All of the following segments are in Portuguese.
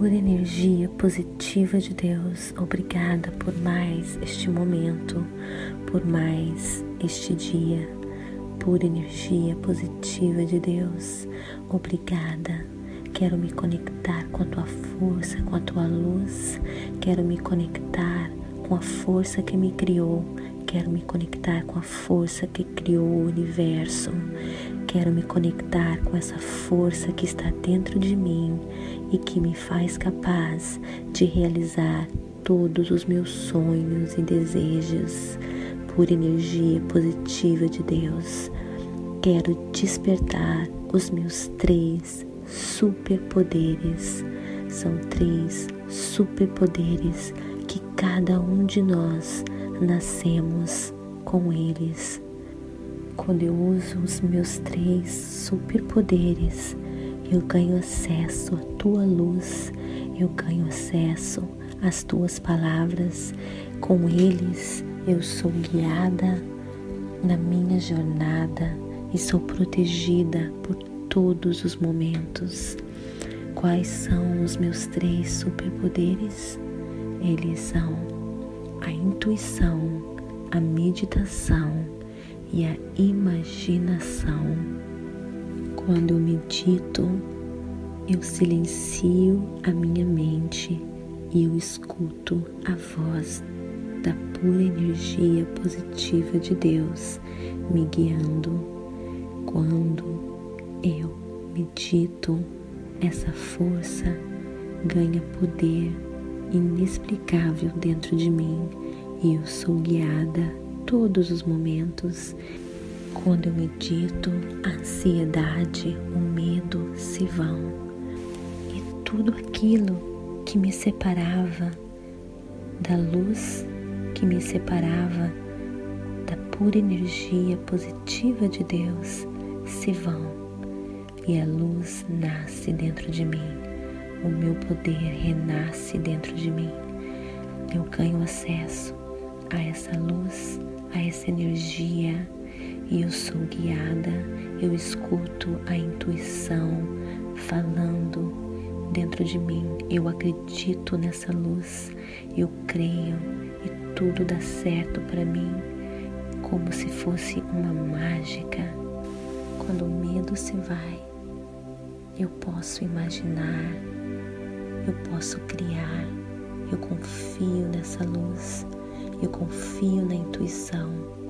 Pura energia positiva de Deus, obrigada por mais este momento, por mais este dia. Pura energia positiva de Deus, obrigada. Quero me conectar com a tua força, com a tua luz. Quero me conectar com a força que me criou. Quero me conectar com a força que criou o universo. Quero me conectar com essa força que está dentro de mim e que me faz capaz de realizar todos os meus sonhos e desejos por energia positiva de Deus. Quero despertar os meus três superpoderes. São três superpoderes que cada um de nós nascemos com eles. Quando eu uso os meus três superpoderes, eu ganho acesso à tua luz, eu ganho acesso às tuas palavras. Com eles eu sou guiada na minha jornada e sou protegida por todos os momentos. Quais são os meus três superpoderes? Eles são a intuição, a meditação e a imaginação. Quando eu medito, eu silencio a minha mente e eu escuto a voz da pura energia positiva de Deus me guiando. Quando eu medito, essa força ganha poder inexplicável dentro de mim e eu sou guiada todos os momentos. Quando eu medito, a ansiedade, o medo se vão. E tudo aquilo que me separava da luz, que me separava da pura energia positiva de Deus, se vão. E a luz nasce dentro de mim, o meu poder renasce dentro de mim. Eu ganho acesso a essa luz, a essa energia e eu sou guiada, eu escuto a intuição falando dentro de mim. Eu acredito nessa luz, eu creio e tudo dá certo para mim, como se fosse uma mágica. Quando o medo se vai, eu posso imaginar, eu posso criar, eu confio nessa luz, eu confio na intuição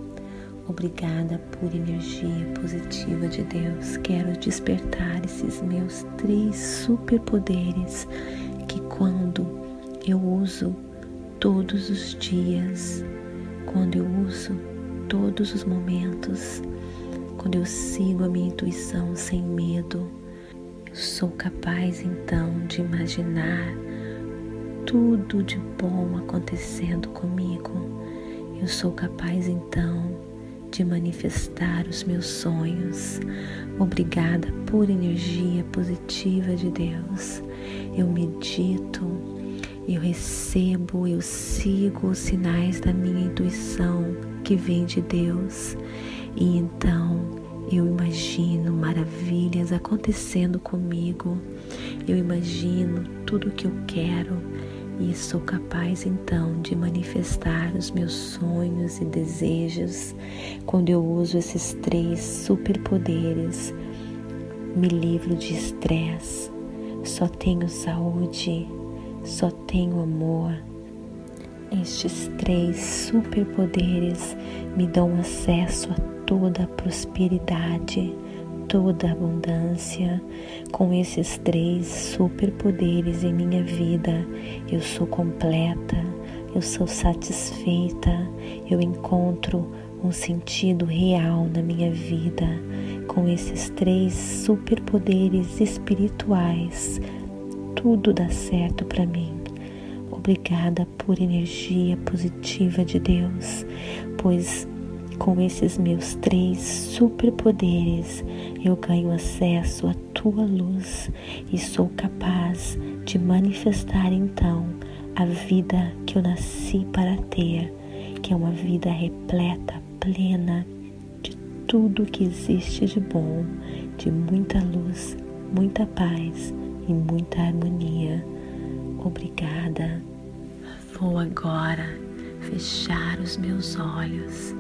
Obrigada por energia positiva de Deus. Quero despertar esses meus três superpoderes que quando eu uso todos os dias, quando eu uso todos os momentos, quando eu sigo a minha intuição sem medo, eu sou capaz então de imaginar tudo de bom acontecendo comigo. Eu sou capaz então de manifestar os meus sonhos. Obrigada por energia positiva de Deus. Eu medito, eu recebo, eu sigo os sinais da minha intuição que vem de Deus. E então eu imagino maravilhas acontecendo comigo. Eu imagino tudo o que eu quero e sou capaz então de manifestar os meus sonhos e desejos quando eu uso esses três superpoderes. Me livro de estresse, só tenho saúde, só tenho amor. Estes três superpoderes me dão acesso a toda a prosperidade toda abundância. Com esses três superpoderes em minha vida, eu sou completa, eu sou satisfeita, eu encontro um sentido real na minha vida. Com esses três superpoderes espirituais, tudo dá certo para mim. Obrigada por energia positiva de Deus, pois com esses meus três superpoderes, eu ganho acesso à tua luz e sou capaz de manifestar então a vida que eu nasci para ter, que é uma vida repleta, plena de tudo que existe de bom, de muita luz, muita paz e muita harmonia. Obrigada. Vou agora fechar os meus olhos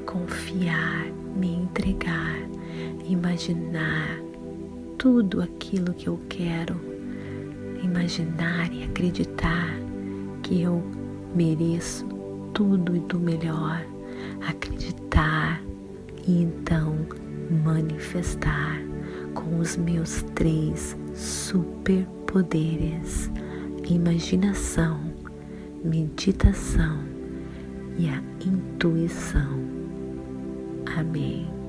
confiar, me entregar, imaginar tudo aquilo que eu quero, imaginar e acreditar que eu mereço tudo e do melhor, acreditar e então manifestar com os meus três superpoderes: imaginação, meditação e a intuição. Amém.